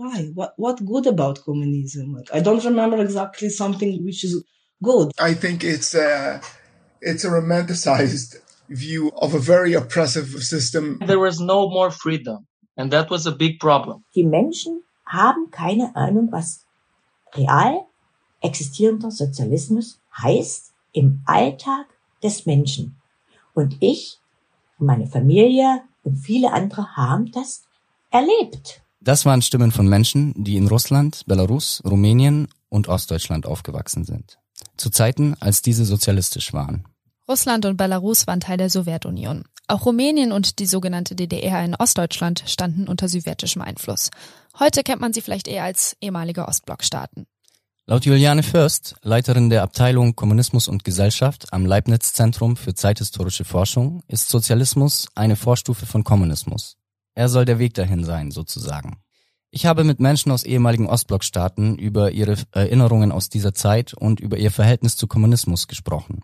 why? What what good about communism? Like, I don't remember exactly something which is good. I think it's a, it's a romanticized view of a very oppressive system. There was no more freedom. And that was a big problem. Die Menschen haben keine Ahnung, was real existierender Sozialismus heißt im Alltag des Menschen. Und ich und meine Familie und viele andere haben das erlebt. Das waren Stimmen von Menschen, die in Russland, Belarus, Rumänien und Ostdeutschland aufgewachsen sind. Zu Zeiten, als diese sozialistisch waren. Russland und Belarus waren Teil der Sowjetunion. Auch Rumänien und die sogenannte DDR in Ostdeutschland standen unter sowjetischem Einfluss. Heute kennt man sie vielleicht eher als ehemalige Ostblockstaaten. Laut Juliane Fürst, Leiterin der Abteilung Kommunismus und Gesellschaft am Leibniz Zentrum für zeithistorische Forschung, ist Sozialismus eine Vorstufe von Kommunismus. Er soll der Weg dahin sein, sozusagen. Ich habe mit Menschen aus ehemaligen Ostblockstaaten über ihre Erinnerungen aus dieser Zeit und über ihr Verhältnis zu Kommunismus gesprochen.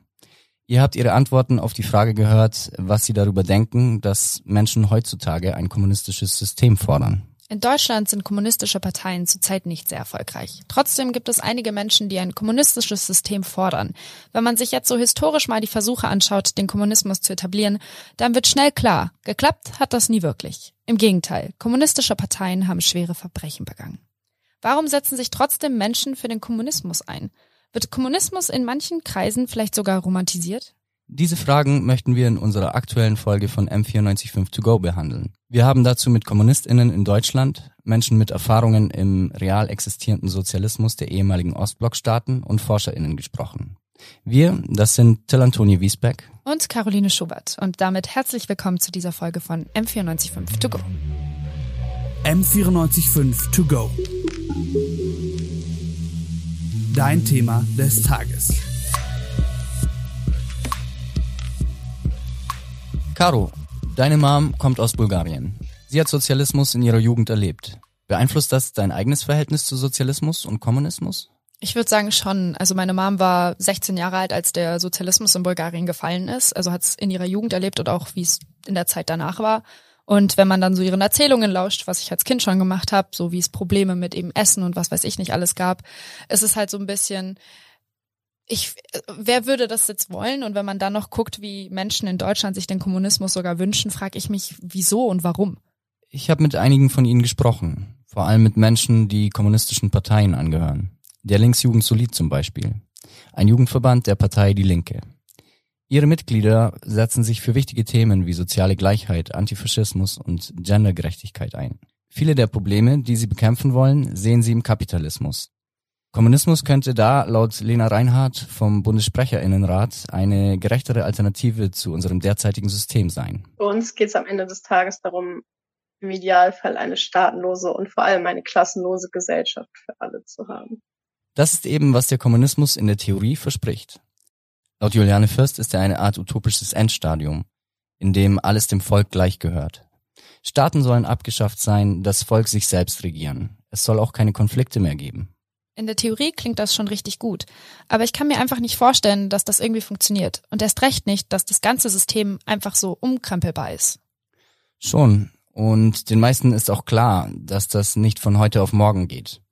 Ihr habt ihre Antworten auf die Frage gehört, was sie darüber denken, dass Menschen heutzutage ein kommunistisches System fordern. In Deutschland sind kommunistische Parteien zurzeit nicht sehr erfolgreich. Trotzdem gibt es einige Menschen, die ein kommunistisches System fordern. Wenn man sich jetzt so historisch mal die Versuche anschaut, den Kommunismus zu etablieren, dann wird schnell klar, geklappt hat das nie wirklich. Im Gegenteil, kommunistische Parteien haben schwere Verbrechen begangen. Warum setzen sich trotzdem Menschen für den Kommunismus ein? Wird Kommunismus in manchen Kreisen vielleicht sogar romantisiert? Diese Fragen möchten wir in unserer aktuellen Folge von M945 To Go behandeln. Wir haben dazu mit KommunistInnen in Deutschland, Menschen mit Erfahrungen im real existierenden Sozialismus der ehemaligen Ostblockstaaten und ForscherInnen gesprochen. Wir, das sind Till Antoni Wiesbeck und Caroline Schubert und damit herzlich willkommen zu dieser Folge von M945 To Go. M945 To Go. Dein Thema des Tages. Caro, deine Mom kommt aus Bulgarien. Sie hat Sozialismus in ihrer Jugend erlebt. Beeinflusst das dein eigenes Verhältnis zu Sozialismus und Kommunismus? Ich würde sagen schon. Also meine Mom war 16 Jahre alt, als der Sozialismus in Bulgarien gefallen ist. Also hat es in ihrer Jugend erlebt und auch wie es in der Zeit danach war. Und wenn man dann so ihren Erzählungen lauscht, was ich als Kind schon gemacht habe, so wie es Probleme mit eben Essen und was weiß ich nicht alles gab, ist es halt so ein bisschen, ich, wer würde das jetzt wollen? Und wenn man dann noch guckt, wie Menschen in Deutschland sich den Kommunismus sogar wünschen, frage ich mich, wieso und warum? Ich habe mit einigen von ihnen gesprochen, vor allem mit Menschen, die kommunistischen Parteien angehören. Der Linksjugend Solid zum Beispiel. Ein Jugendverband der Partei Die Linke. Ihre Mitglieder setzen sich für wichtige Themen wie soziale Gleichheit, Antifaschismus und Gendergerechtigkeit ein. Viele der Probleme, die sie bekämpfen wollen, sehen sie im Kapitalismus. Kommunismus könnte da laut Lena Reinhardt vom Bundessprecherinnenrat eine gerechtere Alternative zu unserem derzeitigen System sein. Für uns geht es am Ende des Tages darum, im Idealfall eine staatenlose und vor allem eine klassenlose Gesellschaft für alle zu haben. Das ist eben, was der Kommunismus in der Theorie verspricht. Laut Juliane Fürst ist er eine Art utopisches Endstadium, in dem alles dem Volk gleich gehört. Staaten sollen abgeschafft sein, das Volk sich selbst regieren. Es soll auch keine Konflikte mehr geben. In der Theorie klingt das schon richtig gut, aber ich kann mir einfach nicht vorstellen, dass das irgendwie funktioniert und erst recht nicht, dass das ganze System einfach so umkrempelbar ist. Schon, und den meisten ist auch klar, dass das nicht von heute auf morgen geht.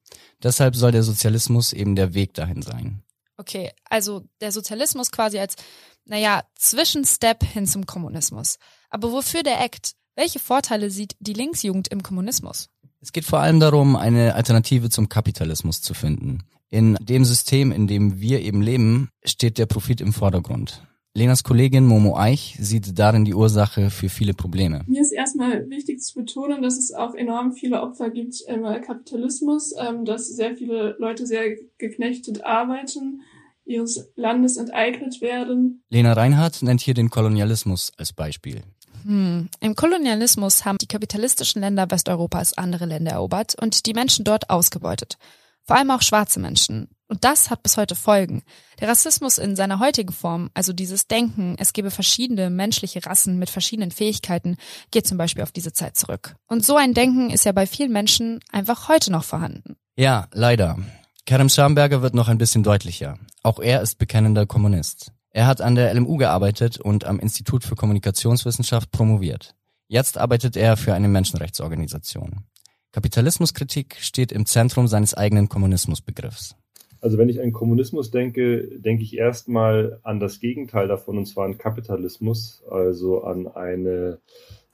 Deshalb soll der Sozialismus eben der Weg dahin sein. Okay, also der Sozialismus quasi als, naja, Zwischenstep hin zum Kommunismus. Aber wofür der Act? Welche Vorteile sieht die Linksjugend im Kommunismus? Es geht vor allem darum, eine Alternative zum Kapitalismus zu finden. In dem System, in dem wir eben leben, steht der Profit im Vordergrund. Lenas Kollegin Momo Eich sieht darin die Ursache für viele Probleme. Mir ist erstmal wichtig zu betonen, dass es auch enorm viele Opfer gibt im Kapitalismus, ähm, dass sehr viele Leute sehr geknechtet arbeiten, ihres Landes enteignet werden. Lena Reinhardt nennt hier den Kolonialismus als Beispiel. Hm. Im Kolonialismus haben die kapitalistischen Länder Westeuropas andere Länder erobert und die Menschen dort ausgebeutet. Vor allem auch schwarze Menschen. Und das hat bis heute Folgen. Der Rassismus in seiner heutigen Form, also dieses Denken, es gebe verschiedene menschliche Rassen mit verschiedenen Fähigkeiten, geht zum Beispiel auf diese Zeit zurück. Und so ein Denken ist ja bei vielen Menschen einfach heute noch vorhanden. Ja, leider. Kerem Schamberger wird noch ein bisschen deutlicher. Auch er ist bekennender Kommunist. Er hat an der LMU gearbeitet und am Institut für Kommunikationswissenschaft promoviert. Jetzt arbeitet er für eine Menschenrechtsorganisation. Kapitalismuskritik steht im Zentrum seines eigenen Kommunismusbegriffs. Also wenn ich an Kommunismus denke, denke ich erstmal an das Gegenteil davon, und zwar an Kapitalismus, also an eine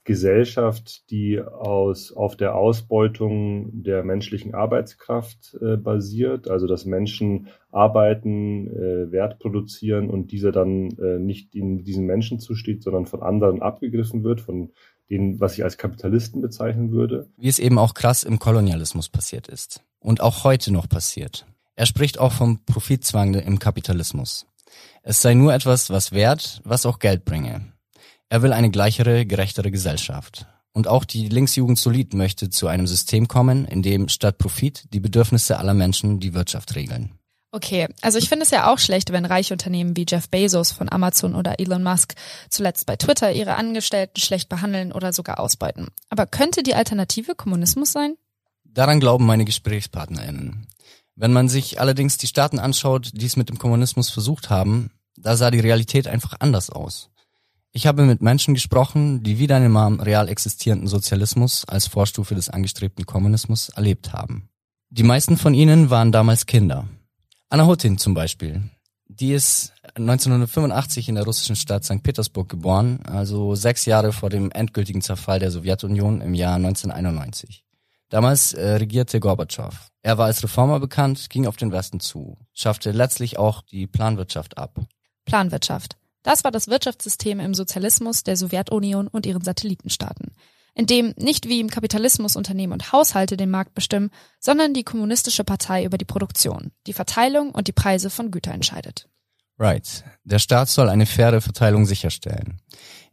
Gesellschaft, die aus, auf der Ausbeutung der menschlichen Arbeitskraft äh, basiert, also dass Menschen arbeiten, äh, Wert produzieren und dieser dann äh, nicht in diesen Menschen zusteht, sondern von anderen abgegriffen wird, von den, was ich als Kapitalisten bezeichnen würde. Wie es eben auch krass im Kolonialismus passiert ist. Und auch heute noch passiert. Er spricht auch vom Profitzwang im Kapitalismus. Es sei nur etwas, was wert, was auch Geld bringe. Er will eine gleichere, gerechtere Gesellschaft. Und auch die Linksjugend Solid möchte zu einem System kommen, in dem statt Profit die Bedürfnisse aller Menschen die Wirtschaft regeln. Okay, also ich finde es ja auch schlecht, wenn reiche Unternehmen wie Jeff Bezos von Amazon oder Elon Musk zuletzt bei Twitter ihre Angestellten schlecht behandeln oder sogar ausbeuten. Aber könnte die Alternative Kommunismus sein? Daran glauben meine GesprächspartnerInnen. Wenn man sich allerdings die Staaten anschaut, die es mit dem Kommunismus versucht haben, da sah die Realität einfach anders aus. Ich habe mit Menschen gesprochen, die wie deine Mom real existierenden Sozialismus als Vorstufe des angestrebten Kommunismus erlebt haben. Die meisten von ihnen waren damals Kinder. Anna Hutin zum Beispiel. Die ist 1985 in der russischen Stadt St. Petersburg geboren, also sechs Jahre vor dem endgültigen Zerfall der Sowjetunion im Jahr 1991. Damals äh, regierte Gorbatschow. Er war als Reformer bekannt, ging auf den Westen zu, schaffte letztlich auch die Planwirtschaft ab. Planwirtschaft. Das war das Wirtschaftssystem im Sozialismus der Sowjetunion und ihren Satellitenstaaten in dem nicht wie im Kapitalismus Unternehmen und Haushalte den Markt bestimmen, sondern die kommunistische Partei über die Produktion, die Verteilung und die Preise von Gütern entscheidet. Right. Der Staat soll eine faire Verteilung sicherstellen.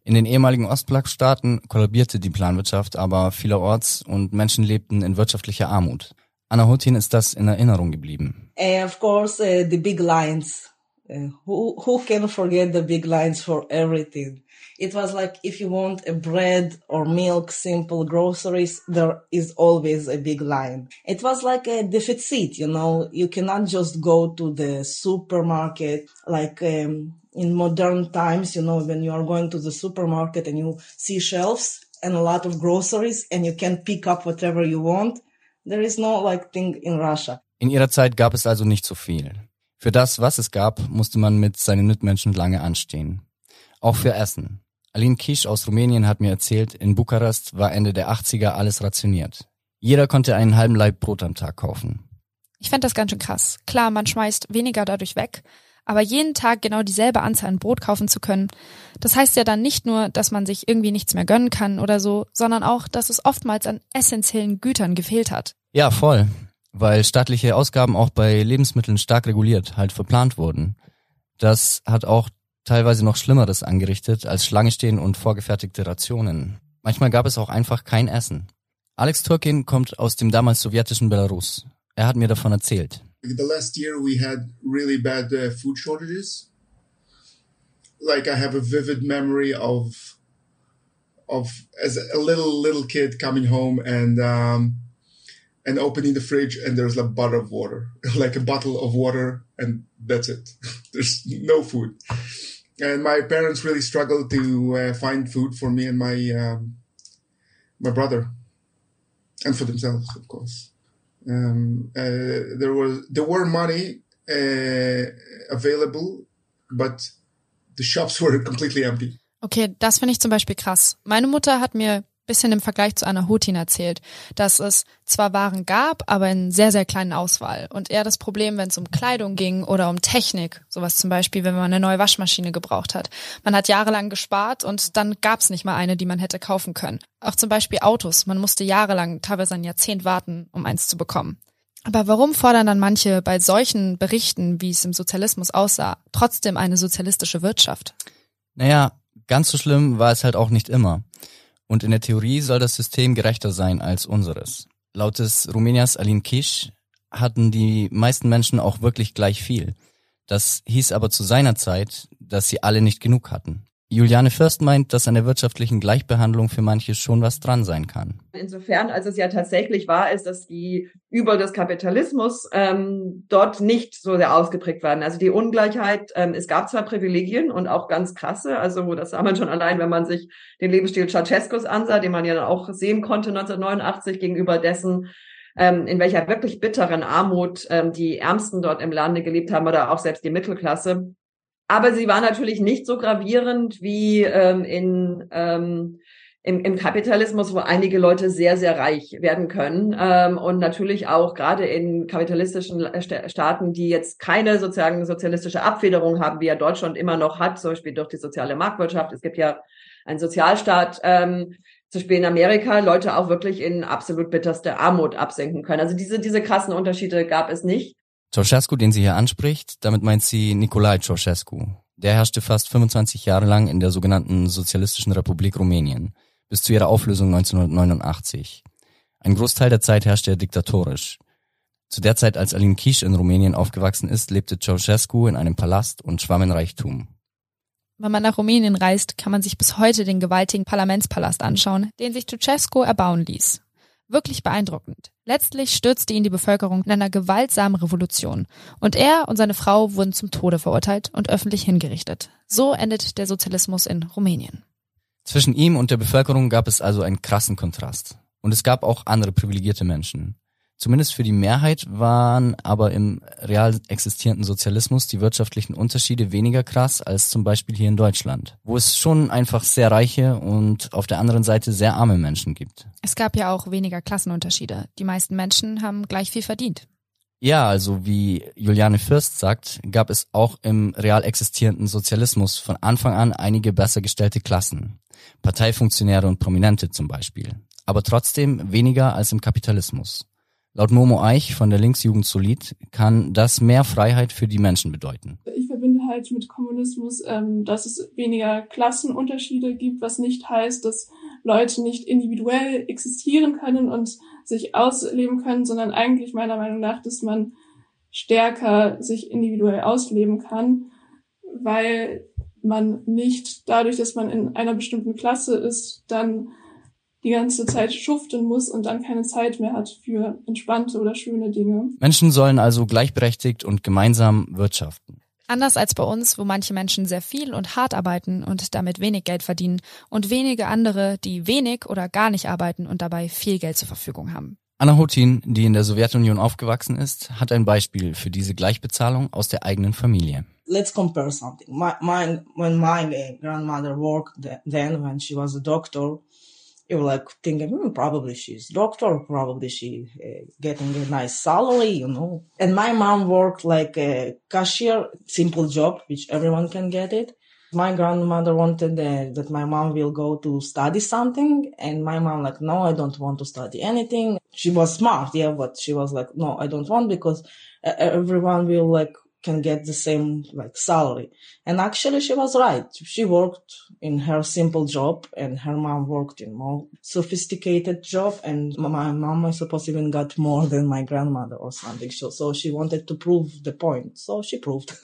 In den ehemaligen Ostblockstaaten kollabierte die Planwirtschaft aber vielerorts und Menschen lebten in wirtschaftlicher Armut. Anna Hutin ist das in Erinnerung geblieben. And of course, uh, the big lines. Uh, who, who can forget the big lines for everything? It was like if you want a bread or milk, simple groceries, there is always a big line. It was like a deficit, you know, you cannot just go to the supermarket like um, in modern times, you know, when you are going to the supermarket and you see shelves and a lot of groceries and you can pick up whatever you want. There is no like thing in Russia. In ihrer Zeit gab es also nicht so viel. Für das, was es gab, musste man mit seinen Mitmenschen lange anstehen. Auch für Essen. Aline Kisch aus Rumänien hat mir erzählt, in Bukarest war Ende der 80er alles rationiert. Jeder konnte einen halben Laib Brot am Tag kaufen. Ich fände das ganz schön krass. Klar, man schmeißt weniger dadurch weg, aber jeden Tag genau dieselbe Anzahl an Brot kaufen zu können, das heißt ja dann nicht nur, dass man sich irgendwie nichts mehr gönnen kann oder so, sondern auch, dass es oftmals an essentiellen Gütern gefehlt hat. Ja, voll. Weil staatliche Ausgaben auch bei Lebensmitteln stark reguliert, halt verplant wurden. Das hat auch teilweise noch Schlimmeres angerichtet als Schlange stehen und vorgefertigte Rationen. Manchmal gab es auch einfach kein Essen. Alex Turkin kommt aus dem damals sowjetischen Belarus. Er hat mir davon erzählt. The last year we had really bad uh, food shortages. Like I have a vivid memory of of as a little little kid coming home and um, and opening the fridge and there's a bottle of water, like a bottle of water, and that's it. there's no food. and my parents really struggled to uh, find food for me and my um, my brother, and for themselves, of course. Um, uh, there was there were money uh, available, but the shops were completely empty. Okay, das finde ich zum Beispiel krass. Meine Mutter hat mir bisschen im Vergleich zu Anna Hutin erzählt, dass es zwar Waren gab, aber in sehr, sehr kleinen Auswahl. Und eher das Problem, wenn es um Kleidung ging oder um Technik, sowas zum Beispiel, wenn man eine neue Waschmaschine gebraucht hat. Man hat jahrelang gespart und dann gab es nicht mal eine, die man hätte kaufen können. Auch zum Beispiel Autos. Man musste jahrelang, teilweise ein Jahrzehnt warten, um eins zu bekommen. Aber warum fordern dann manche bei solchen Berichten, wie es im Sozialismus aussah, trotzdem eine sozialistische Wirtschaft? Naja, ganz so schlimm war es halt auch nicht immer. Und in der Theorie soll das System gerechter sein als unseres. Laut des Rumäniers Alin Kisch hatten die meisten Menschen auch wirklich gleich viel. Das hieß aber zu seiner Zeit, dass sie alle nicht genug hatten. Juliane Fürst meint, dass an der wirtschaftlichen Gleichbehandlung für manche schon was dran sein kann. Insofern, als es ja tatsächlich wahr ist, dass die Übel des Kapitalismus ähm, dort nicht so sehr ausgeprägt werden. Also die Ungleichheit, ähm, es gab zwar Privilegien und auch ganz krasse, also das sah man schon allein, wenn man sich den Lebensstil Ceausescus ansah, den man ja auch sehen konnte 1989 gegenüber dessen, ähm, in welcher wirklich bitteren Armut ähm, die Ärmsten dort im Lande gelebt haben oder auch selbst die Mittelklasse. Aber sie war natürlich nicht so gravierend wie ähm, in, ähm, im, im Kapitalismus, wo einige Leute sehr, sehr reich werden können. Ähm, und natürlich auch gerade in kapitalistischen Staaten, die jetzt keine sozusagen sozialistische Abfederung haben, wie ja Deutschland immer noch hat, zum Beispiel durch die soziale Marktwirtschaft. Es gibt ja einen Sozialstaat, ähm, zum Beispiel in Amerika, Leute auch wirklich in absolut bitterste Armut absenken können. Also diese, diese krassen Unterschiede gab es nicht. Ceausescu, den sie hier anspricht, damit meint sie Nicolae Ceausescu. Der herrschte fast 25 Jahre lang in der sogenannten Sozialistischen Republik Rumänien, bis zu ihrer Auflösung 1989. Ein Großteil der Zeit herrschte er diktatorisch. Zu der Zeit, als Alin Kisch in Rumänien aufgewachsen ist, lebte Ceausescu in einem Palast und schwamm in Reichtum. Wenn man nach Rumänien reist, kann man sich bis heute den gewaltigen Parlamentspalast anschauen, den sich Ceausescu erbauen ließ. Wirklich beeindruckend. Letztlich stürzte ihn die Bevölkerung in einer gewaltsamen Revolution. Und er und seine Frau wurden zum Tode verurteilt und öffentlich hingerichtet. So endet der Sozialismus in Rumänien. Zwischen ihm und der Bevölkerung gab es also einen krassen Kontrast. Und es gab auch andere privilegierte Menschen. Zumindest für die Mehrheit waren aber im real existierenden Sozialismus die wirtschaftlichen Unterschiede weniger krass als zum Beispiel hier in Deutschland, wo es schon einfach sehr reiche und auf der anderen Seite sehr arme Menschen gibt. Es gab ja auch weniger Klassenunterschiede. Die meisten Menschen haben gleich viel verdient. Ja, also wie Juliane Fürst sagt, gab es auch im real existierenden Sozialismus von Anfang an einige besser gestellte Klassen. Parteifunktionäre und Prominente zum Beispiel. Aber trotzdem weniger als im Kapitalismus. Laut Momo Eich von der Linksjugend Solid kann das mehr Freiheit für die Menschen bedeuten. Ich verbinde halt mit Kommunismus, ähm, dass es weniger Klassenunterschiede gibt, was nicht heißt, dass Leute nicht individuell existieren können und sich ausleben können, sondern eigentlich meiner Meinung nach, dass man stärker sich individuell ausleben kann, weil man nicht dadurch, dass man in einer bestimmten Klasse ist, dann die ganze Zeit schuften muss und dann keine Zeit mehr hat für entspannte oder schöne Dinge. Menschen sollen also gleichberechtigt und gemeinsam wirtschaften. Anders als bei uns, wo manche Menschen sehr viel und hart arbeiten und damit wenig Geld verdienen und wenige andere, die wenig oder gar nicht arbeiten und dabei viel Geld zur Verfügung haben. Anna Hutin, die in der Sowjetunion aufgewachsen ist, hat ein Beispiel für diese Gleichbezahlung aus der eigenen Familie. Let's compare something. My, my, when my grandmother worked then, when she was a doctor, you were like thinking, hmm, probably she's doctor, probably she uh, getting a nice salary, you know. And my mom worked like a cashier, simple job, which everyone can get it. My grandmother wanted uh, that my mom will go to study something, and my mom like, no, I don't want to study anything. She was smart, yeah, but she was like, no, I don't want because uh, everyone will like can get the same like salary. And actually she was right. She worked in her simple job and her mom worked in more sophisticated job and my mom I suppose even got more than my grandmother or something. So, so she wanted to prove the point. So she proved.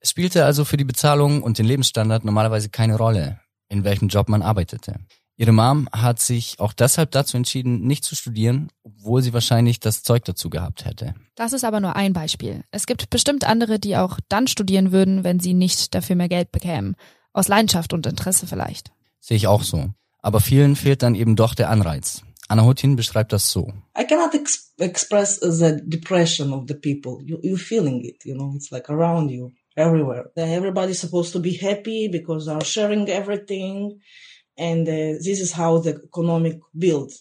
es spielte also für die Bezahlung und den Lebensstandard normalerweise keine Rolle, in welchem Job man arbeitete. Ihre Mom hat sich auch deshalb dazu entschieden, nicht zu studieren, obwohl sie wahrscheinlich das Zeug dazu gehabt hätte. Das ist aber nur ein Beispiel. Es gibt bestimmt andere, die auch dann studieren würden, wenn sie nicht dafür mehr Geld bekämen. Aus Leidenschaft und Interesse vielleicht. Sehe ich auch so. Aber vielen fehlt dann eben doch der Anreiz. Anna Hutin beschreibt das so. I cannot ex express the depression of the people. You, you're feeling it, you know, it's like around you, everywhere. Everybody's supposed to be happy because they're sharing everything. And uh, this is how the economic build.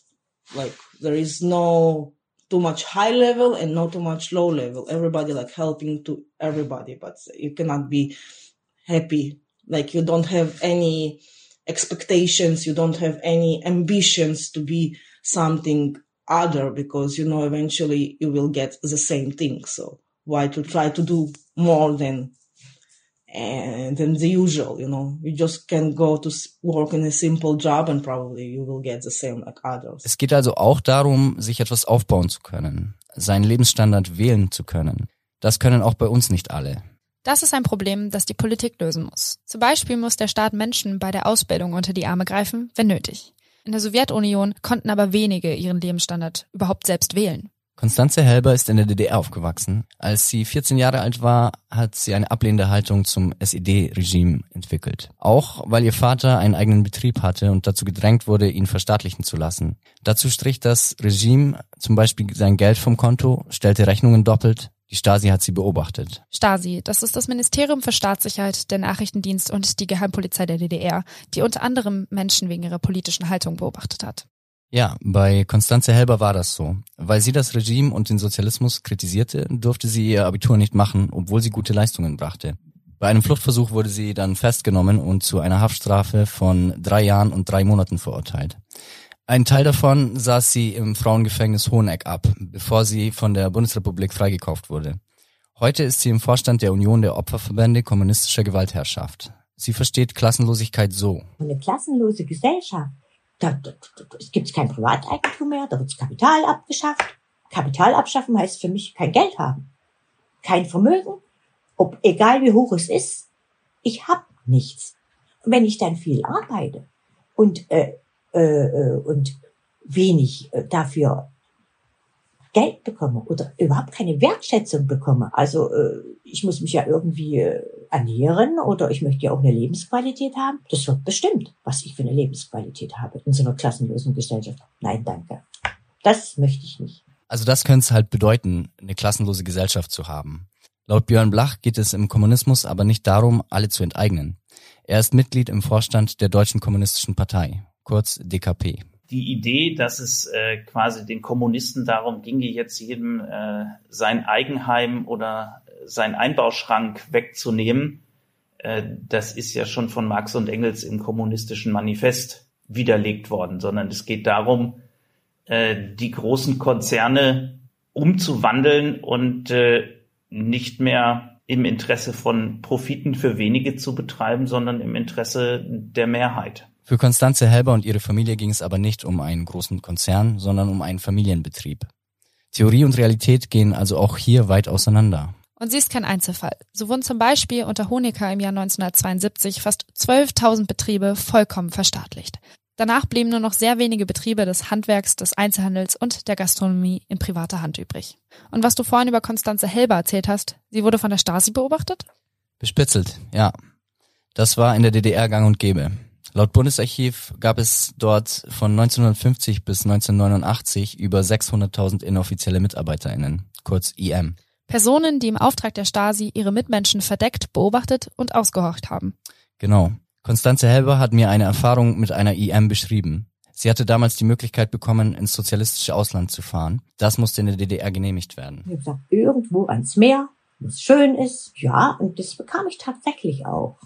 Like there is no too much high level and not too much low level. Everybody like helping to everybody but you cannot be happy. Like you don't have any expectations. You don't have any ambitions to be something other because you know eventually you will get the same thing. So why to try to do more than and than the usual, you know. You just can go to work in a simple job and probably you will get the same like others. Es geht also auch darum, sich etwas aufbauen zu können, seinen Lebensstandard wählen zu können. Das können auch bei uns nicht alle. Das ist ein Problem, das die Politik lösen muss. Zum Beispiel muss der Staat Menschen bei der Ausbildung unter die Arme greifen, wenn nötig. In der Sowjetunion konnten aber wenige ihren Lebensstandard überhaupt selbst wählen. Konstanze Helber ist in der DDR aufgewachsen. Als sie 14 Jahre alt war, hat sie eine ablehnende Haltung zum SED-Regime entwickelt. Auch weil ihr Vater einen eigenen Betrieb hatte und dazu gedrängt wurde, ihn verstaatlichen zu lassen. Dazu strich das Regime zum Beispiel sein Geld vom Konto, stellte Rechnungen doppelt. Die Stasi hat sie beobachtet. Stasi, das ist das Ministerium für Staatssicherheit, der Nachrichtendienst und die Geheimpolizei der DDR, die unter anderem Menschen wegen ihrer politischen Haltung beobachtet hat. Ja, bei Konstanze Helber war das so. Weil sie das Regime und den Sozialismus kritisierte, durfte sie ihr Abitur nicht machen, obwohl sie gute Leistungen brachte. Bei einem Fluchtversuch wurde sie dann festgenommen und zu einer Haftstrafe von drei Jahren und drei Monaten verurteilt. Ein Teil davon saß sie im Frauengefängnis Hoheneck ab, bevor sie von der Bundesrepublik freigekauft wurde. Heute ist sie im Vorstand der Union der Opferverbände kommunistischer Gewaltherrschaft. Sie versteht Klassenlosigkeit so. Eine klassenlose Gesellschaft da, da, da, es gibt kein Privateigentum mehr, da wird das Kapital abgeschafft. Kapital abschaffen heißt für mich kein Geld haben, kein Vermögen, ob egal wie hoch es ist, ich hab nichts. Und wenn ich dann viel arbeite und äh, äh, äh und wenig äh, dafür Geld bekomme oder überhaupt keine Wertschätzung bekomme. Also äh, ich muss mich ja irgendwie äh, ernähren oder ich möchte ja auch eine Lebensqualität haben. Das wird bestimmt, was ich für eine Lebensqualität habe in so einer klassenlosen Gesellschaft. Nein, danke. Das möchte ich nicht. Also das könnte es halt bedeuten, eine klassenlose Gesellschaft zu haben. Laut Björn Blach geht es im Kommunismus aber nicht darum, alle zu enteignen. Er ist Mitglied im Vorstand der Deutschen Kommunistischen Partei, kurz DKP die Idee, dass es äh, quasi den Kommunisten darum ginge, jetzt jedem äh, sein Eigenheim oder sein Einbauschrank wegzunehmen, äh, das ist ja schon von Marx und Engels im kommunistischen Manifest widerlegt worden, sondern es geht darum, äh, die großen Konzerne umzuwandeln und äh, nicht mehr im Interesse von Profiten für wenige zu betreiben, sondern im Interesse der Mehrheit. Für Konstanze Helber und ihre Familie ging es aber nicht um einen großen Konzern, sondern um einen Familienbetrieb. Theorie und Realität gehen also auch hier weit auseinander. Und sie ist kein Einzelfall. So wurden zum Beispiel unter Honecker im Jahr 1972 fast 12.000 Betriebe vollkommen verstaatlicht. Danach blieben nur noch sehr wenige Betriebe des Handwerks, des Einzelhandels und der Gastronomie in privater Hand übrig. Und was du vorhin über Konstanze Helber erzählt hast, sie wurde von der Stasi beobachtet? Bespitzelt, ja. Das war in der DDR gang und gäbe. Laut Bundesarchiv gab es dort von 1950 bis 1989 über 600.000 inoffizielle MitarbeiterInnen, kurz IM. Personen, die im Auftrag der Stasi ihre Mitmenschen verdeckt, beobachtet und ausgehorcht haben. Genau. Konstanze Helber hat mir eine Erfahrung mit einer IM beschrieben. Sie hatte damals die Möglichkeit bekommen, ins sozialistische Ausland zu fahren. Das musste in der DDR genehmigt werden. Ich gesagt, irgendwo ans Meer, wo es schön ist. Ja, und das bekam ich tatsächlich auch.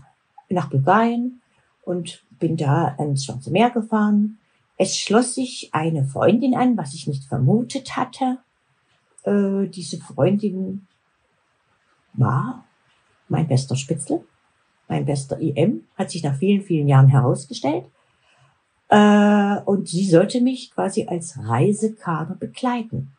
Nach Bulgarien und bin da ans Schwarze Meer gefahren. Es schloss sich eine Freundin an, was ich nicht vermutet hatte. Äh, diese Freundin war mein bester Spitzel, mein bester IM, hat sich nach vielen, vielen Jahren herausgestellt. Äh, und sie sollte mich quasi als Reisekader begleiten.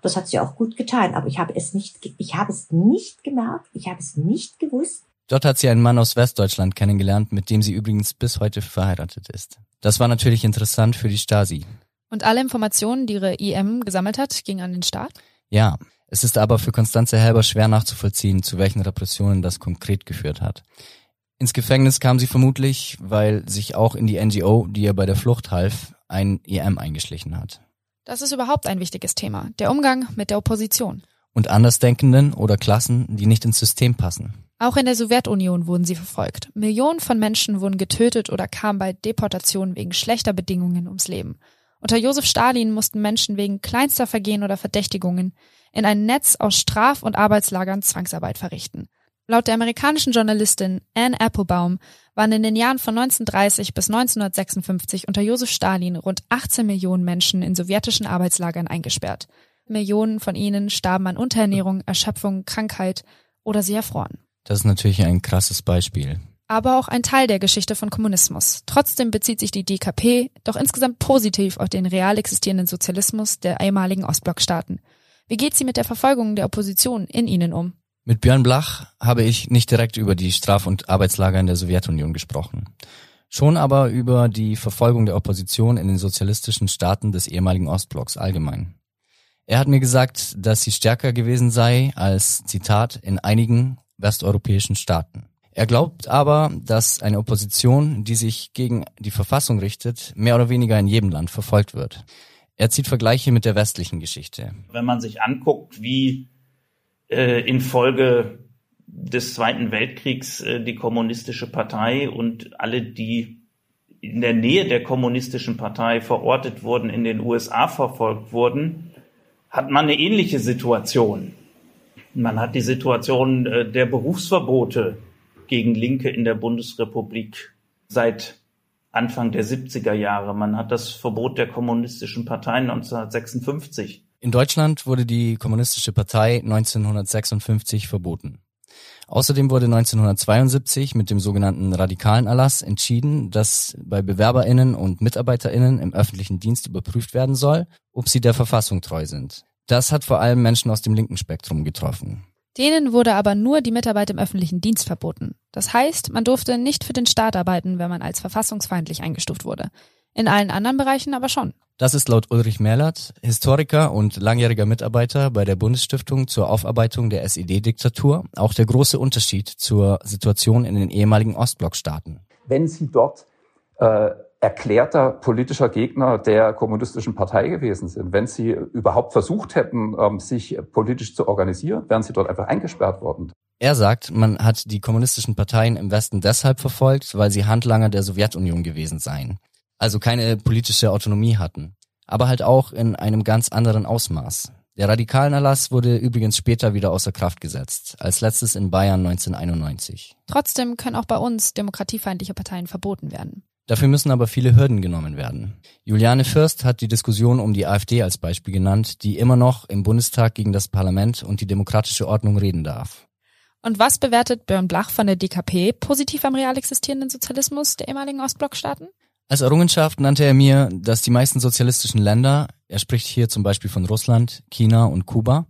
Das hat sie auch gut getan, aber ich habe es nicht, ich habe es nicht gemerkt, ich habe es nicht gewusst. Dort hat sie einen Mann aus Westdeutschland kennengelernt, mit dem sie übrigens bis heute verheiratet ist. Das war natürlich interessant für die Stasi. Und alle Informationen, die ihre IM gesammelt hat, gingen an den Staat? Ja, es ist aber für Konstanze Helber schwer nachzuvollziehen, zu welchen Repressionen das konkret geführt hat. Ins Gefängnis kam sie vermutlich, weil sich auch in die NGO, die ihr bei der Flucht half, ein IM eingeschlichen hat. Das ist überhaupt ein wichtiges Thema, der Umgang mit der Opposition. Und Andersdenkenden oder Klassen, die nicht ins System passen. Auch in der Sowjetunion wurden sie verfolgt. Millionen von Menschen wurden getötet oder kamen bei Deportationen wegen schlechter Bedingungen ums Leben. Unter Josef Stalin mussten Menschen wegen kleinster Vergehen oder Verdächtigungen in ein Netz aus Straf- und Arbeitslagern Zwangsarbeit verrichten. Laut der amerikanischen Journalistin Anne Applebaum waren in den Jahren von 1930 bis 1956 unter Josef Stalin rund 18 Millionen Menschen in sowjetischen Arbeitslagern eingesperrt. Millionen von ihnen starben an Unterernährung, Erschöpfung, Krankheit oder sie erfroren. Das ist natürlich ein krasses Beispiel. Aber auch ein Teil der Geschichte von Kommunismus. Trotzdem bezieht sich die DKP doch insgesamt positiv auf den real existierenden Sozialismus der ehemaligen Ostblockstaaten. Wie geht sie mit der Verfolgung der Opposition in ihnen um? Mit Björn Blach habe ich nicht direkt über die Straf- und Arbeitslager in der Sowjetunion gesprochen. Schon aber über die Verfolgung der Opposition in den sozialistischen Staaten des ehemaligen Ostblocks allgemein. Er hat mir gesagt, dass sie stärker gewesen sei als, Zitat, in einigen westeuropäischen Staaten. Er glaubt aber, dass eine Opposition, die sich gegen die Verfassung richtet, mehr oder weniger in jedem Land verfolgt wird. Er zieht Vergleiche mit der westlichen Geschichte. Wenn man sich anguckt, wie äh, infolge des Zweiten Weltkriegs äh, die kommunistische Partei und alle, die in der Nähe der kommunistischen Partei verortet wurden, in den USA verfolgt wurden, hat man eine ähnliche Situation. Man hat die Situation äh, der Berufsverbote gegen Linke in der Bundesrepublik seit Anfang der 70er Jahre. Man hat das Verbot der kommunistischen Partei 1956. In Deutschland wurde die kommunistische Partei 1956 verboten. Außerdem wurde 1972 mit dem sogenannten radikalen Erlass entschieden, dass bei Bewerberinnen und Mitarbeiterinnen im öffentlichen Dienst überprüft werden soll, ob sie der Verfassung treu sind. Das hat vor allem Menschen aus dem linken Spektrum getroffen. Denen wurde aber nur die Mitarbeit im öffentlichen Dienst verboten. Das heißt, man durfte nicht für den Staat arbeiten, wenn man als verfassungsfeindlich eingestuft wurde. In allen anderen Bereichen aber schon. Das ist laut Ulrich Merlert, Historiker und langjähriger Mitarbeiter bei der Bundesstiftung zur Aufarbeitung der SED-Diktatur, auch der große Unterschied zur Situation in den ehemaligen Ostblockstaaten. Wenn Sie dort äh, erklärter politischer Gegner der kommunistischen Partei gewesen sind. Wenn sie überhaupt versucht hätten, ähm, sich politisch zu organisieren, wären sie dort einfach eingesperrt worden. Er sagt, man hat die kommunistischen Parteien im Westen deshalb verfolgt, weil sie Handlanger der Sowjetunion gewesen seien. Also keine politische Autonomie hatten. Aber halt auch in einem ganz anderen Ausmaß. Der radikalen Erlass wurde übrigens später wieder außer Kraft gesetzt, als letztes in Bayern 1991. Trotzdem können auch bei uns demokratiefeindliche Parteien verboten werden. Dafür müssen aber viele Hürden genommen werden. Juliane Fürst hat die Diskussion um die AfD als Beispiel genannt, die immer noch im Bundestag gegen das Parlament und die demokratische Ordnung reden darf. Und was bewertet Björn Blach von der DKP positiv am real existierenden Sozialismus der ehemaligen Ostblockstaaten? Als Errungenschaft nannte er mir, dass die meisten sozialistischen Länder, er spricht hier zum Beispiel von Russland, China und Kuba,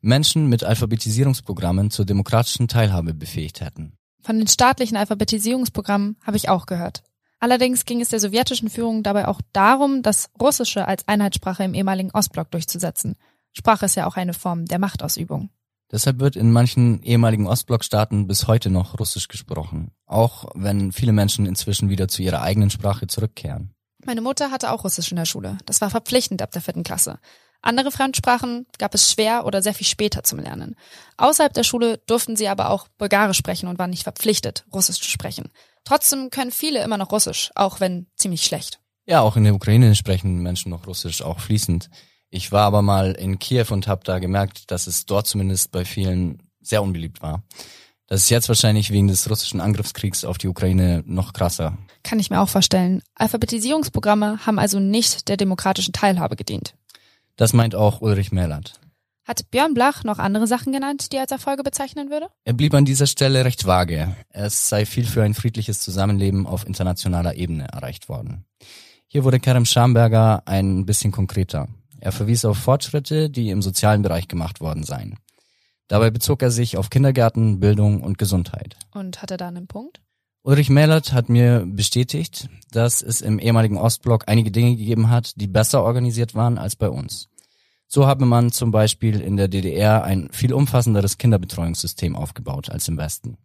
Menschen mit Alphabetisierungsprogrammen zur demokratischen Teilhabe befähigt hätten. Von den staatlichen Alphabetisierungsprogrammen habe ich auch gehört. Allerdings ging es der sowjetischen Führung dabei auch darum, das Russische als Einheitssprache im ehemaligen Ostblock durchzusetzen. Sprache ist ja auch eine Form der Machtausübung. Deshalb wird in manchen ehemaligen Ostblockstaaten bis heute noch Russisch gesprochen, auch wenn viele Menschen inzwischen wieder zu ihrer eigenen Sprache zurückkehren. Meine Mutter hatte auch Russisch in der Schule. Das war verpflichtend ab der vierten Klasse. Andere Fremdsprachen gab es schwer oder sehr viel später zum Lernen. Außerhalb der Schule durften sie aber auch Bulgarisch sprechen und waren nicht verpflichtet, Russisch zu sprechen. Trotzdem können viele immer noch Russisch, auch wenn ziemlich schlecht. Ja, auch in der Ukraine sprechen Menschen noch Russisch, auch fließend. Ich war aber mal in Kiew und habe da gemerkt, dass es dort zumindest bei vielen sehr unbeliebt war. Das ist jetzt wahrscheinlich wegen des russischen Angriffskriegs auf die Ukraine noch krasser. Kann ich mir auch vorstellen. Alphabetisierungsprogramme haben also nicht der demokratischen Teilhabe gedient. Das meint auch Ulrich Merland. Hat Björn Blach noch andere Sachen genannt, die er als Erfolge bezeichnen würde? Er blieb an dieser Stelle recht vage. Es sei viel für ein friedliches Zusammenleben auf internationaler Ebene erreicht worden. Hier wurde Kerem Schamberger ein bisschen konkreter. Er verwies auf Fortschritte, die im sozialen Bereich gemacht worden seien. Dabei bezog er sich auf Kindergärten, Bildung und Gesundheit. Und hat er da einen Punkt? Ulrich Mählert hat mir bestätigt, dass es im ehemaligen Ostblock einige Dinge gegeben hat, die besser organisiert waren als bei uns. So habe man zum Beispiel in der DDR ein viel umfassenderes Kinderbetreuungssystem aufgebaut als im Westen.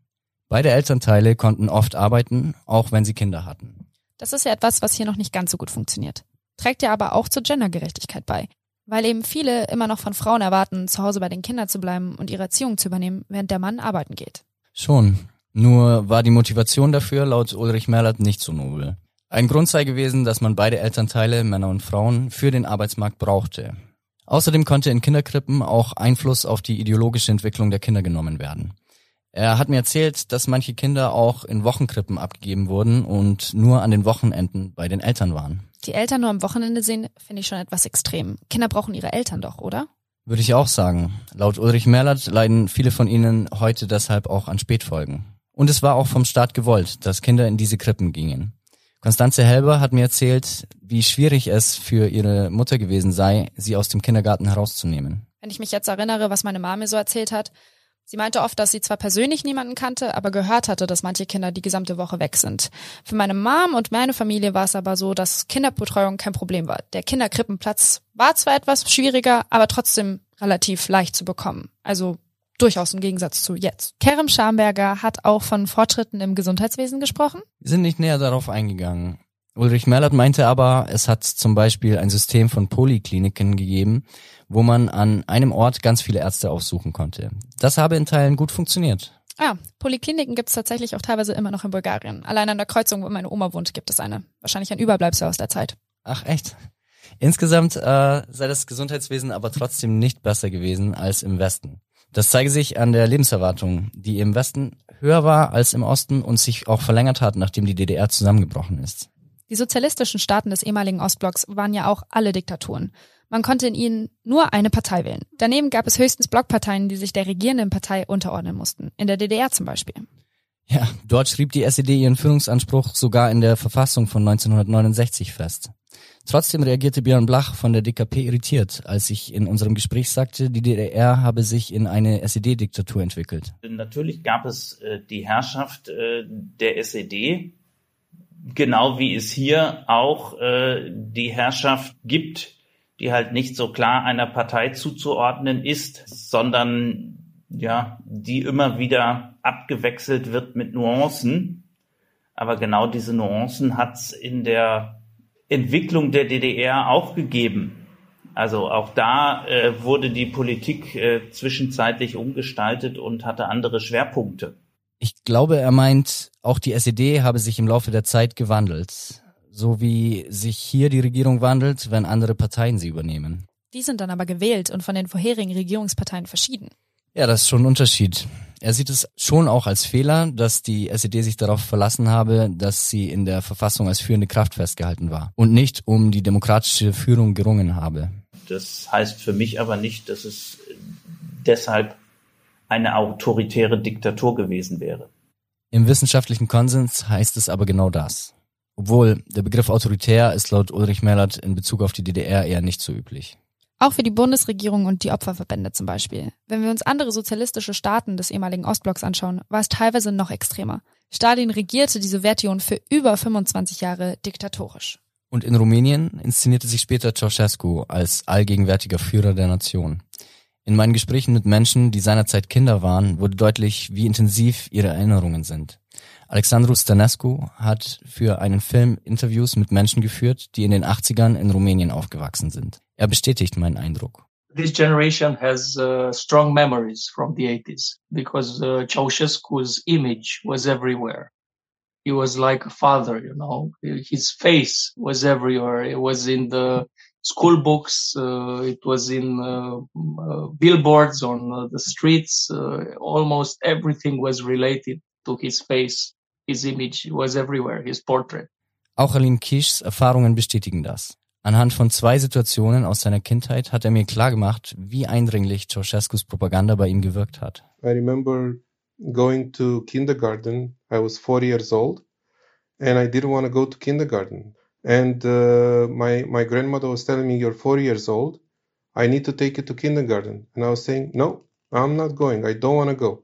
Beide Elternteile konnten oft arbeiten, auch wenn sie Kinder hatten. Das ist ja etwas, was hier noch nicht ganz so gut funktioniert. Trägt ja aber auch zur Gendergerechtigkeit bei. Weil eben viele immer noch von Frauen erwarten, zu Hause bei den Kindern zu bleiben und ihre Erziehung zu übernehmen, während der Mann arbeiten geht. Schon. Nur war die Motivation dafür laut Ulrich Merlert nicht so nobel. Ein Grund sei gewesen, dass man beide Elternteile, Männer und Frauen, für den Arbeitsmarkt brauchte. Außerdem konnte in Kinderkrippen auch Einfluss auf die ideologische Entwicklung der Kinder genommen werden. Er hat mir erzählt, dass manche Kinder auch in Wochenkrippen abgegeben wurden und nur an den Wochenenden bei den Eltern waren. Die Eltern nur am Wochenende sehen, finde ich schon etwas extrem. Kinder brauchen ihre Eltern doch, oder? Würde ich auch sagen. Laut Ulrich Merlert leiden viele von ihnen heute deshalb auch an Spätfolgen. Und es war auch vom Staat gewollt, dass Kinder in diese Krippen gingen. Konstanze Helber hat mir erzählt, wie schwierig es für ihre Mutter gewesen sei, sie aus dem Kindergarten herauszunehmen. Wenn ich mich jetzt erinnere, was meine Mama mir so erzählt hat, Sie meinte oft, dass sie zwar persönlich niemanden kannte, aber gehört hatte, dass manche Kinder die gesamte Woche weg sind. Für meine Mom und meine Familie war es aber so, dass Kinderbetreuung kein Problem war. Der Kinderkrippenplatz war zwar etwas schwieriger, aber trotzdem relativ leicht zu bekommen. Also durchaus im Gegensatz zu jetzt. Kerem Schamberger hat auch von Fortschritten im Gesundheitswesen gesprochen. Wir sind nicht näher darauf eingegangen. Ulrich Merlert meinte aber, es hat zum Beispiel ein System von Polikliniken gegeben, wo man an einem Ort ganz viele Ärzte aufsuchen konnte. Das habe in Teilen gut funktioniert. Ah, Polikliniken gibt es tatsächlich auch teilweise immer noch in Bulgarien. Allein an der Kreuzung, wo meine Oma wohnt, gibt es eine. Wahrscheinlich ein Überbleibsel aus der Zeit. Ach echt? Insgesamt äh, sei das Gesundheitswesen aber trotzdem nicht besser gewesen als im Westen. Das zeige sich an der Lebenserwartung, die im Westen höher war als im Osten und sich auch verlängert hat, nachdem die DDR zusammengebrochen ist. Die sozialistischen Staaten des ehemaligen Ostblocks waren ja auch alle Diktaturen. Man konnte in ihnen nur eine Partei wählen. Daneben gab es höchstens Blockparteien, die sich der regierenden Partei unterordnen mussten. In der DDR zum Beispiel. Ja, dort schrieb die SED ihren Führungsanspruch sogar in der Verfassung von 1969 fest. Trotzdem reagierte Björn Blach von der DKP irritiert, als ich in unserem Gespräch sagte, die DDR habe sich in eine SED-Diktatur entwickelt. Natürlich gab es äh, die Herrschaft äh, der SED, genau wie es hier auch äh, die Herrschaft gibt die halt nicht so klar einer Partei zuzuordnen ist, sondern ja, die immer wieder abgewechselt wird mit Nuancen. Aber genau diese Nuancen hat es in der Entwicklung der DDR auch gegeben. Also auch da äh, wurde die Politik äh, zwischenzeitlich umgestaltet und hatte andere Schwerpunkte. Ich glaube, er meint, auch die SED habe sich im Laufe der Zeit gewandelt so wie sich hier die Regierung wandelt, wenn andere Parteien sie übernehmen. Die sind dann aber gewählt und von den vorherigen Regierungsparteien verschieden. Ja, das ist schon ein Unterschied. Er sieht es schon auch als Fehler, dass die SED sich darauf verlassen habe, dass sie in der Verfassung als führende Kraft festgehalten war und nicht um die demokratische Führung gerungen habe. Das heißt für mich aber nicht, dass es deshalb eine autoritäre Diktatur gewesen wäre. Im wissenschaftlichen Konsens heißt es aber genau das. Obwohl der Begriff autoritär ist laut Ulrich Mellert in Bezug auf die DDR eher nicht so üblich. Auch für die Bundesregierung und die Opferverbände zum Beispiel. Wenn wir uns andere sozialistische Staaten des ehemaligen Ostblocks anschauen, war es teilweise noch extremer. Stalin regierte die Sowjetunion für über 25 Jahre diktatorisch. Und in Rumänien inszenierte sich später Ceausescu als allgegenwärtiger Führer der Nation. In meinen Gesprächen mit Menschen, die seinerzeit Kinder waren, wurde deutlich, wie intensiv ihre Erinnerungen sind. Alexandru Stanescu hat für einen Film Interviews mit Menschen geführt, die in den 80ern in Rumänien aufgewachsen sind. Er bestätigt meinen Eindruck. This generation has uh, strong memories from the 80s because uh, Ceausescu's image was everywhere. He was like a father, you know. His face was everywhere. It was in the school books. Uh, it was in uh, uh, billboards on uh, the streets. Uh, almost everything was related to his face. His image was everywhere, his portrait. Auch Alim Kishs Erfahrungen bestätigen das. Anhand von zwei Situationen aus seiner Kindheit hat er mir klargemacht, wie eindringlich Ceausescus Propaganda bei ihm gewirkt hat. I remember going to kindergarten. I was four years old and I didn't want to go to kindergarten. And uh, my, my grandmother was telling me, you're four years old. I need to take you to kindergarten. And I was saying, no, I'm not going. I don't want to go.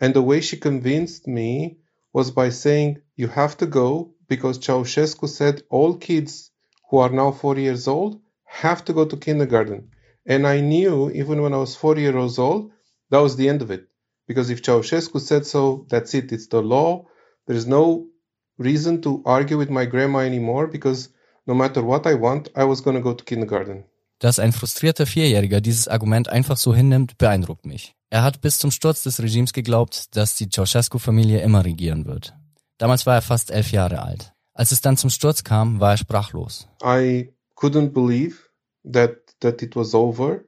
And the way she convinced me was by saying, You have to go because Ceausescu said all kids who are now four years old have to go to kindergarten. And I knew, even when I was four years old, that was the end of it. Because if Ceausescu said so, that's it. It's the law. There's no reason to argue with my grandma anymore because no matter what I want, I was going to go to kindergarten. Dass ein frustrierter Vierjähriger dieses Argument einfach so hinnimmt, beeindruckt mich. Er hat bis zum Sturz des Regimes geglaubt, dass die Ceausescu-Familie immer regieren wird. Damals war er fast elf Jahre alt. Als es dann zum Sturz kam, war er sprachlos. I couldn't believe that that it was over.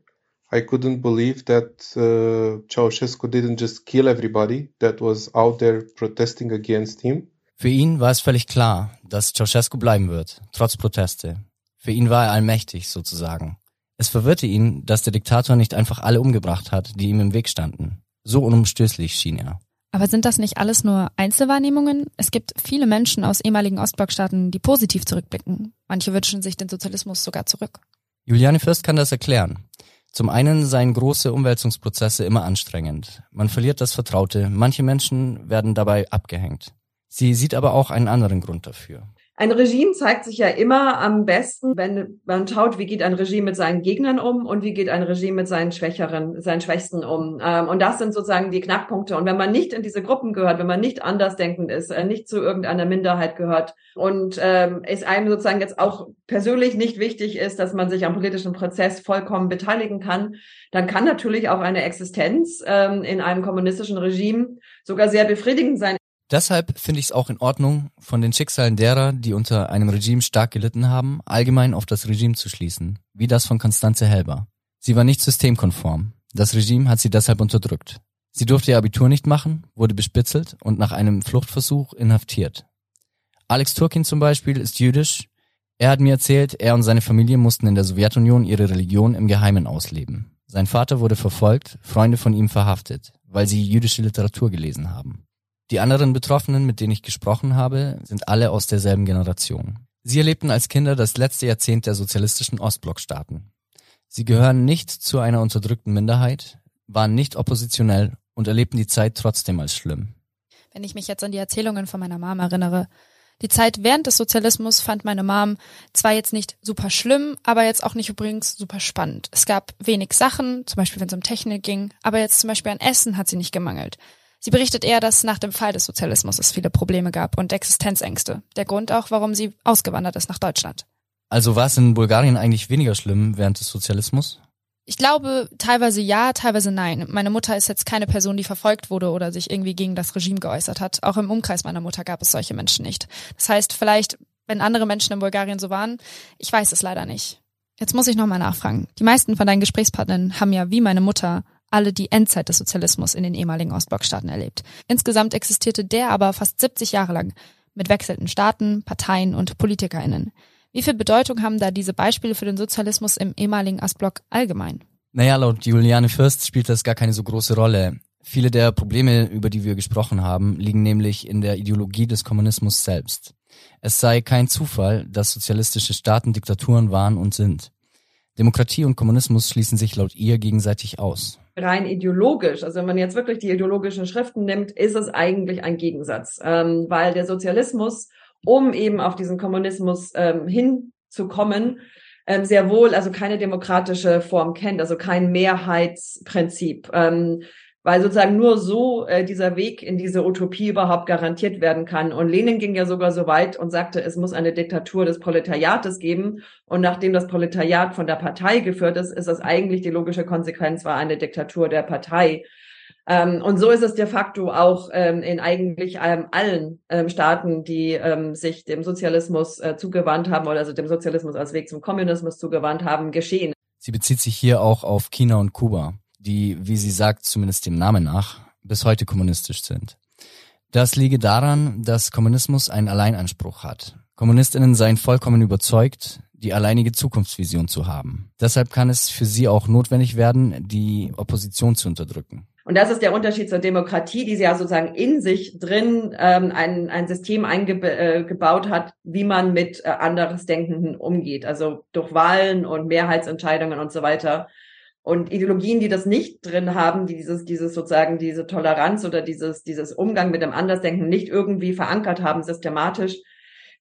I couldn't believe that uh, Ceausescu didn't just kill everybody that was out there protesting against him. Für ihn war es völlig klar, dass Ceausescu bleiben wird, trotz Proteste. Für ihn war er allmächtig, sozusagen. Es verwirrte ihn, dass der Diktator nicht einfach alle umgebracht hat, die ihm im Weg standen. So unumstößlich schien er. Aber sind das nicht alles nur Einzelwahrnehmungen? Es gibt viele Menschen aus ehemaligen Ostblockstaaten, die positiv zurückblicken. Manche wünschen sich den Sozialismus sogar zurück. Juliane Fürst kann das erklären. Zum einen seien große Umwälzungsprozesse immer anstrengend. Man verliert das Vertraute, manche Menschen werden dabei abgehängt. Sie sieht aber auch einen anderen Grund dafür. Ein Regime zeigt sich ja immer am besten, wenn man schaut, wie geht ein Regime mit seinen Gegnern um und wie geht ein Regime mit seinen Schwächeren, seinen Schwächsten um. Ähm, und das sind sozusagen die Knackpunkte. Und wenn man nicht in diese Gruppen gehört, wenn man nicht andersdenkend ist, äh, nicht zu irgendeiner Minderheit gehört und ähm, es einem sozusagen jetzt auch persönlich nicht wichtig ist, dass man sich am politischen Prozess vollkommen beteiligen kann, dann kann natürlich auch eine Existenz ähm, in einem kommunistischen Regime sogar sehr befriedigend sein. Deshalb finde ich es auch in Ordnung, von den Schicksalen derer, die unter einem Regime stark gelitten haben, allgemein auf das Regime zu schließen, wie das von Constanze Helber. Sie war nicht systemkonform. Das Regime hat sie deshalb unterdrückt. Sie durfte ihr Abitur nicht machen, wurde bespitzelt und nach einem Fluchtversuch inhaftiert. Alex Turkin zum Beispiel ist jüdisch. Er hat mir erzählt, er und seine Familie mussten in der Sowjetunion ihre Religion im Geheimen ausleben. Sein Vater wurde verfolgt, Freunde von ihm verhaftet, weil sie jüdische Literatur gelesen haben. Die anderen Betroffenen, mit denen ich gesprochen habe, sind alle aus derselben Generation. Sie erlebten als Kinder das letzte Jahrzehnt der sozialistischen Ostblockstaaten. Sie gehören nicht zu einer unterdrückten Minderheit, waren nicht oppositionell und erlebten die Zeit trotzdem als schlimm. Wenn ich mich jetzt an die Erzählungen von meiner Mom erinnere, die Zeit während des Sozialismus fand meine Mom zwar jetzt nicht super schlimm, aber jetzt auch nicht übrigens super spannend. Es gab wenig Sachen, zum Beispiel wenn es um Technik ging, aber jetzt zum Beispiel an Essen hat sie nicht gemangelt. Sie berichtet eher, dass nach dem Fall des Sozialismus es viele Probleme gab und Existenzängste. Der Grund auch, warum sie ausgewandert ist nach Deutschland. Also war es in Bulgarien eigentlich weniger schlimm während des Sozialismus? Ich glaube, teilweise ja, teilweise nein. Meine Mutter ist jetzt keine Person, die verfolgt wurde oder sich irgendwie gegen das Regime geäußert hat. Auch im Umkreis meiner Mutter gab es solche Menschen nicht. Das heißt, vielleicht, wenn andere Menschen in Bulgarien so waren, ich weiß es leider nicht. Jetzt muss ich nochmal nachfragen. Die meisten von deinen Gesprächspartnern haben ja wie meine Mutter alle die Endzeit des Sozialismus in den ehemaligen Ostblockstaaten erlebt. Insgesamt existierte der aber fast 70 Jahre lang mit wechselnden Staaten, Parteien und PolitikerInnen. Wie viel Bedeutung haben da diese Beispiele für den Sozialismus im ehemaligen Ostblock allgemein? Naja, laut Juliane Fürst spielt das gar keine so große Rolle. Viele der Probleme, über die wir gesprochen haben, liegen nämlich in der Ideologie des Kommunismus selbst. Es sei kein Zufall, dass sozialistische Staaten Diktaturen waren und sind. Demokratie und Kommunismus schließen sich laut ihr gegenseitig aus rein ideologisch, also wenn man jetzt wirklich die ideologischen Schriften nimmt, ist es eigentlich ein Gegensatz, ähm, weil der Sozialismus, um eben auf diesen Kommunismus ähm, hinzukommen, ähm, sehr wohl also keine demokratische Form kennt, also kein Mehrheitsprinzip. Ähm, weil sozusagen nur so äh, dieser Weg in diese Utopie überhaupt garantiert werden kann. Und Lenin ging ja sogar so weit und sagte, es muss eine Diktatur des Proletariates geben. Und nachdem das Proletariat von der Partei geführt ist, ist das eigentlich die logische Konsequenz, war eine Diktatur der Partei. Ähm, und so ist es de facto auch ähm, in eigentlich ähm, allen ähm, Staaten, die ähm, sich dem Sozialismus äh, zugewandt haben oder also dem Sozialismus als Weg zum Kommunismus zugewandt haben, geschehen. Sie bezieht sich hier auch auf China und Kuba die, wie sie sagt, zumindest dem Namen nach, bis heute kommunistisch sind. Das liege daran, dass Kommunismus einen Alleinanspruch hat. Kommunistinnen seien vollkommen überzeugt, die alleinige Zukunftsvision zu haben. Deshalb kann es für sie auch notwendig werden, die Opposition zu unterdrücken. Und das ist der Unterschied zur Demokratie, die sie ja sozusagen in sich drin ähm, ein, ein System eingebaut äh, hat, wie man mit äh, anderes Denkenden umgeht. Also durch Wahlen und Mehrheitsentscheidungen und so weiter. Und Ideologien, die das nicht drin haben, die dieses, dieses sozusagen diese Toleranz oder dieses, dieses Umgang mit dem Andersdenken nicht irgendwie verankert haben, systematisch,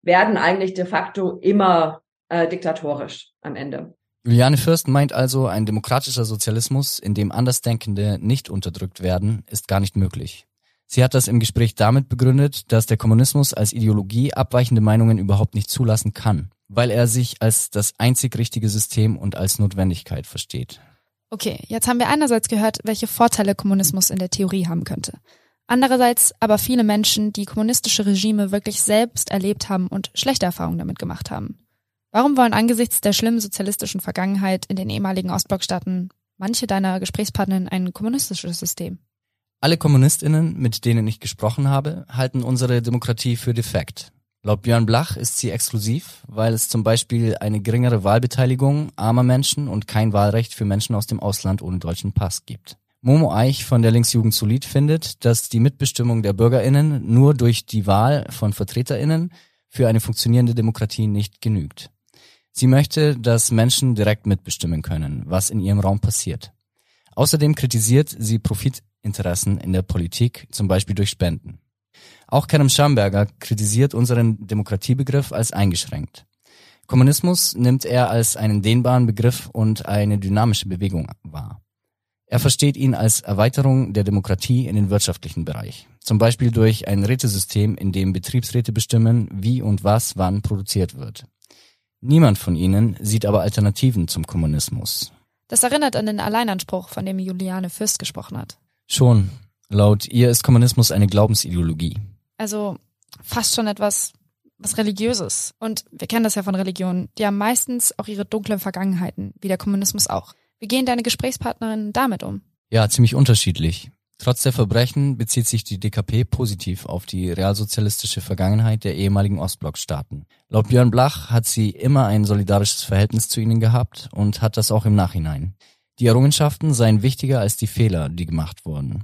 werden eigentlich de facto immer äh, diktatorisch am Ende. Juliane Fürst meint also, ein demokratischer Sozialismus, in dem Andersdenkende nicht unterdrückt werden, ist gar nicht möglich. Sie hat das im Gespräch damit begründet, dass der Kommunismus als Ideologie abweichende Meinungen überhaupt nicht zulassen kann, weil er sich als das einzig richtige System und als Notwendigkeit versteht. Okay, jetzt haben wir einerseits gehört, welche Vorteile Kommunismus in der Theorie haben könnte. Andererseits aber viele Menschen, die kommunistische Regime wirklich selbst erlebt haben und schlechte Erfahrungen damit gemacht haben. Warum wollen angesichts der schlimmen sozialistischen Vergangenheit in den ehemaligen Ostblockstaaten manche deiner Gesprächspartner ein kommunistisches System? Alle Kommunistinnen, mit denen ich gesprochen habe, halten unsere Demokratie für defekt. Laut Björn Blach ist sie exklusiv, weil es zum Beispiel eine geringere Wahlbeteiligung armer Menschen und kein Wahlrecht für Menschen aus dem Ausland ohne deutschen Pass gibt. Momo Eich von der Linksjugend Solid findet, dass die Mitbestimmung der BürgerInnen nur durch die Wahl von VertreterInnen für eine funktionierende Demokratie nicht genügt. Sie möchte, dass Menschen direkt mitbestimmen können, was in ihrem Raum passiert. Außerdem kritisiert sie Profitinteressen in der Politik, zum Beispiel durch Spenden. Auch Kerem Schamberger kritisiert unseren Demokratiebegriff als eingeschränkt. Kommunismus nimmt er als einen dehnbaren Begriff und eine dynamische Bewegung wahr. Er versteht ihn als Erweiterung der Demokratie in den wirtschaftlichen Bereich, zum Beispiel durch ein Rätesystem, in dem Betriebsräte bestimmen, wie und was wann produziert wird. Niemand von ihnen sieht aber Alternativen zum Kommunismus. Das erinnert an den Alleinanspruch, von dem Juliane Fürst gesprochen hat. Schon. Laut ihr ist Kommunismus eine Glaubensideologie. Also fast schon etwas was religiöses. Und wir kennen das ja von Religionen. Die haben meistens auch ihre dunklen Vergangenheiten, wie der Kommunismus auch. Wie gehen deine Gesprächspartnerinnen damit um? Ja, ziemlich unterschiedlich. Trotz der Verbrechen bezieht sich die DKP positiv auf die realsozialistische Vergangenheit der ehemaligen Ostblockstaaten. Laut Björn Blach hat sie immer ein solidarisches Verhältnis zu ihnen gehabt und hat das auch im Nachhinein. Die Errungenschaften seien wichtiger als die Fehler, die gemacht wurden.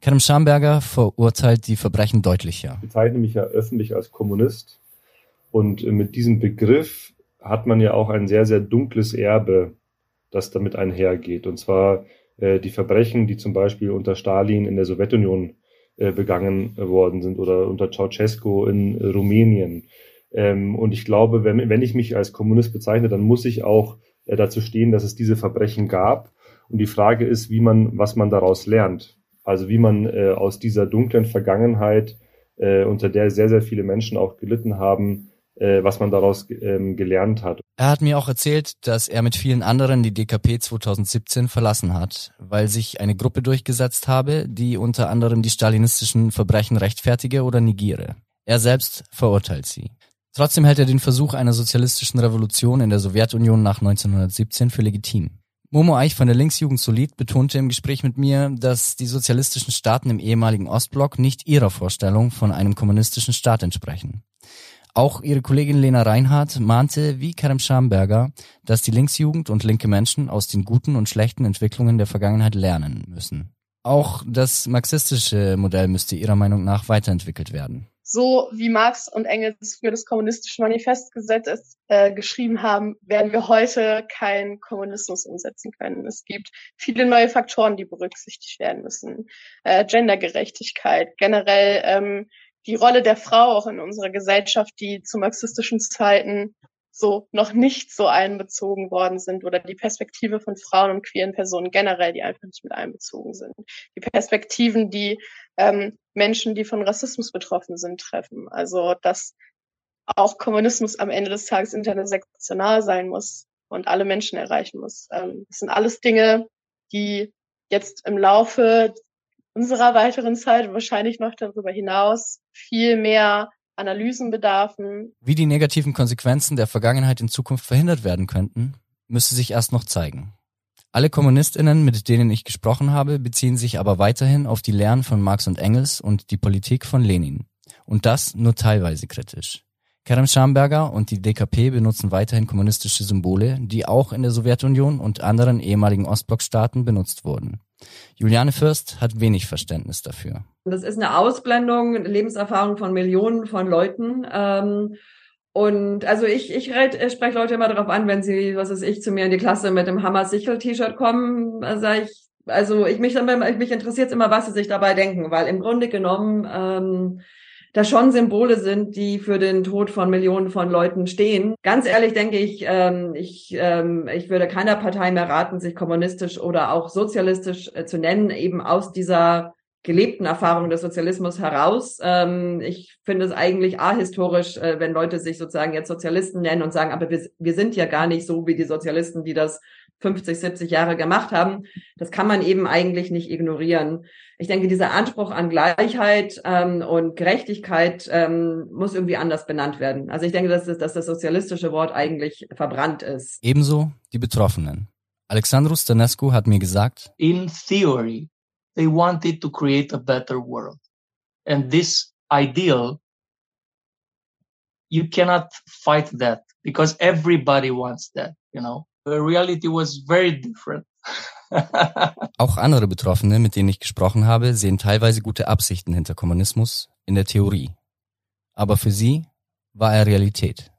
Kerem Schamberger verurteilt die Verbrechen deutlicher. Ich bezeichne mich ja öffentlich als Kommunist und mit diesem Begriff hat man ja auch ein sehr, sehr dunkles Erbe das damit einhergeht. Und zwar äh, die Verbrechen, die zum Beispiel unter Stalin in der Sowjetunion äh, begangen worden sind oder unter Ceausescu in Rumänien. Ähm, und ich glaube, wenn, wenn ich mich als Kommunist bezeichne, dann muss ich auch äh, dazu stehen, dass es diese Verbrechen gab. Und die Frage ist, wie man, was man daraus lernt. Also wie man äh, aus dieser dunklen Vergangenheit, äh, unter der sehr, sehr viele Menschen auch gelitten haben, äh, was man daraus ähm, gelernt hat. Er hat mir auch erzählt, dass er mit vielen anderen die DKP 2017 verlassen hat, weil sich eine Gruppe durchgesetzt habe, die unter anderem die stalinistischen Verbrechen rechtfertige oder negiere. Er selbst verurteilt sie. Trotzdem hält er den Versuch einer sozialistischen Revolution in der Sowjetunion nach 1917 für legitim. Momo Eich von der Linksjugend Solid betonte im Gespräch mit mir, dass die sozialistischen Staaten im ehemaligen Ostblock nicht ihrer Vorstellung von einem kommunistischen Staat entsprechen. Auch ihre Kollegin Lena Reinhardt mahnte wie Kerem Schamberger, dass die Linksjugend und linke Menschen aus den guten und schlechten Entwicklungen der Vergangenheit lernen müssen. Auch das marxistische Modell müsste ihrer Meinung nach weiterentwickelt werden. So wie Marx und Engels für das kommunistische Manifest gesetzt, äh, geschrieben haben, werden wir heute keinen Kommunismus umsetzen können. Es gibt viele neue Faktoren, die berücksichtigt werden müssen. Äh, Gendergerechtigkeit, generell ähm, die Rolle der Frau auch in unserer Gesellschaft, die zu marxistischen Zeiten so noch nicht so einbezogen worden sind oder die Perspektive von Frauen und queeren Personen generell, die einfach nicht mit einbezogen sind. Die Perspektiven, die ähm, Menschen, die von Rassismus betroffen sind, treffen. Also dass auch Kommunismus am Ende des Tages intersektional sein muss und alle Menschen erreichen muss. Ähm, das sind alles Dinge, die jetzt im Laufe unserer weiteren Zeit, wahrscheinlich noch darüber hinaus, viel mehr Analysen bedarfen. Wie die negativen Konsequenzen der Vergangenheit in Zukunft verhindert werden könnten, müsste sich erst noch zeigen. Alle Kommunistinnen, mit denen ich gesprochen habe, beziehen sich aber weiterhin auf die Lehren von Marx und Engels und die Politik von Lenin. Und das nur teilweise kritisch. Kerem Schamberger und die DKP benutzen weiterhin kommunistische Symbole, die auch in der Sowjetunion und anderen ehemaligen Ostblockstaaten benutzt wurden. Juliane Fürst hat wenig Verständnis dafür. Das ist eine Ausblendung, Lebenserfahrung von Millionen von Leuten. Ähm, und also ich, ich, ich spreche Leute immer darauf an, wenn sie, was weiß ich, zu mir in die Klasse mit dem Hammer Sichel T-Shirt kommen, sage ich, also ich mich mich interessiert immer, was sie sich dabei denken, weil im Grunde genommen ähm, da schon Symbole sind, die für den Tod von Millionen von Leuten stehen. Ganz ehrlich denke ich, ähm, ich, ähm, ich würde keiner Partei mehr raten, sich kommunistisch oder auch sozialistisch äh, zu nennen, eben aus dieser gelebten Erfahrung des Sozialismus heraus. Ähm, ich finde es eigentlich ahistorisch, äh, wenn Leute sich sozusagen jetzt Sozialisten nennen und sagen, aber wir, wir sind ja gar nicht so wie die Sozialisten, die das 50, 70 Jahre gemacht haben. Das kann man eben eigentlich nicht ignorieren. Ich denke, dieser Anspruch an Gleichheit ähm, und Gerechtigkeit ähm, muss irgendwie anders benannt werden. Also ich denke, dass, das, dass das sozialistische Wort eigentlich verbrannt ist. Ebenso die Betroffenen. Alexandru Stanescu hat mir gesagt, In theory, they wanted to create a better world. And this ideal, you cannot fight that because everybody wants that, you know. The reality was very different. Auch andere Betroffene, mit denen ich gesprochen habe, sehen teilweise gute Absichten hinter Kommunismus in der Theorie. Aber für sie war er Realität.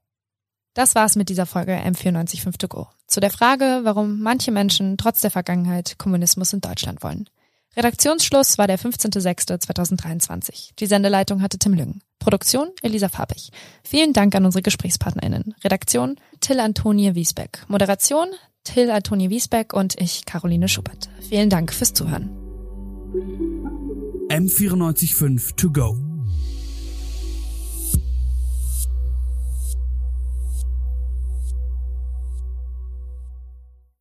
Das war's mit dieser Folge M945 To Go. Zu der Frage, warum manche Menschen trotz der Vergangenheit Kommunismus in Deutschland wollen. Redaktionsschluss war der 15.06.2023. Die Sendeleitung hatte Tim Lüngen. Produktion Elisa Fabich. Vielen Dank an unsere GesprächspartnerInnen. Redaktion Till Antonie Wiesbeck. Moderation Till Antonie Wiesbeck und ich, Caroline Schubert. Vielen Dank fürs Zuhören. M945 To Go.